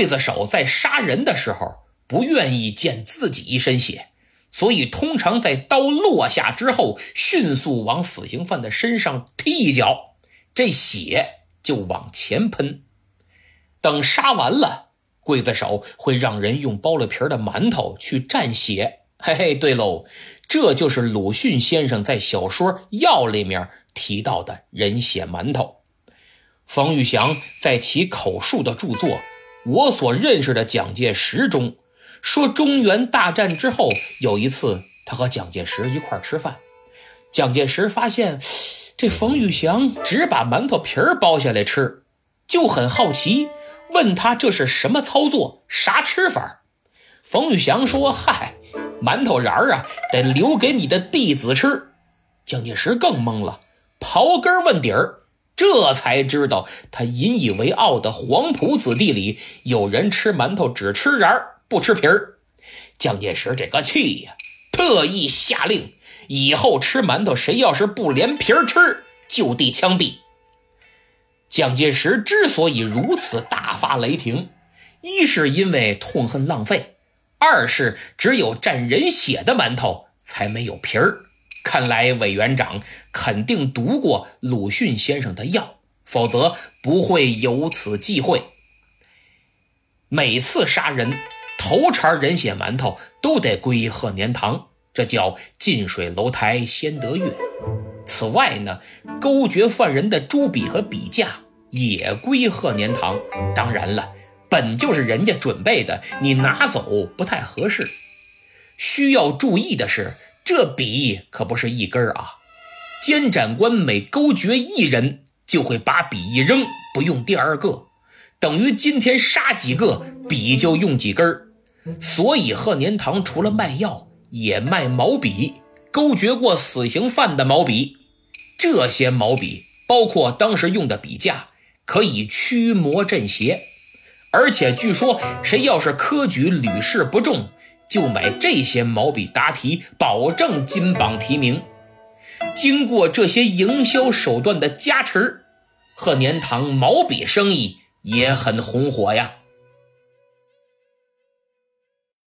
刽子手在杀人的时候不愿意见自己一身血，所以通常在刀落下之后，迅速往死刑犯的身上踢一脚，这血就往前喷。等杀完了，刽子手会让人用剥了皮的馒头去蘸血。嘿嘿，对喽，这就是鲁迅先生在小说《药》里面提到的人血馒头。冯玉祥在其口述的著作《我所认识的蒋介石》中说，中原大战之后有一次，他和蒋介石一块吃饭，蒋介石发现这冯玉祥只把馒头皮儿剥下来吃，就很好奇，问他这是什么操作，啥吃法？冯玉祥说：“嗨，馒头瓤儿啊，得留给你的弟子吃。”蒋介石更懵了，刨根问底儿。这才知道，他引以为傲的黄埔子弟里有人吃馒头只吃瓤不吃皮儿。蒋介石这个气呀，特意下令，以后吃馒头谁要是不连皮儿吃，就地枪毙。蒋介石之所以如此大发雷霆，一是因为痛恨浪费，二是只有蘸人血的馒头才没有皮儿。看来委员长肯定读过鲁迅先生的药，否则不会有此忌讳。每次杀人，头茬人血馒头都得归贺年堂，这叫近水楼台先得月。此外呢，勾决犯人的朱笔和笔架也归贺年堂。当然了，本就是人家准备的，你拿走不太合适。需要注意的是。这笔可不是一根儿啊！监斩官每勾决一人，就会把笔一扔，不用第二个，等于今天杀几个，笔就用几根儿所以贺年堂除了卖药，也卖毛笔，勾决过死刑犯的毛笔。这些毛笔包括当时用的笔架，可以驱魔镇邪，而且据说谁要是科举屡试不中。就买这些毛笔答题，保证金榜题名。经过这些营销手段的加持，鹤年堂毛笔生意也很红火呀。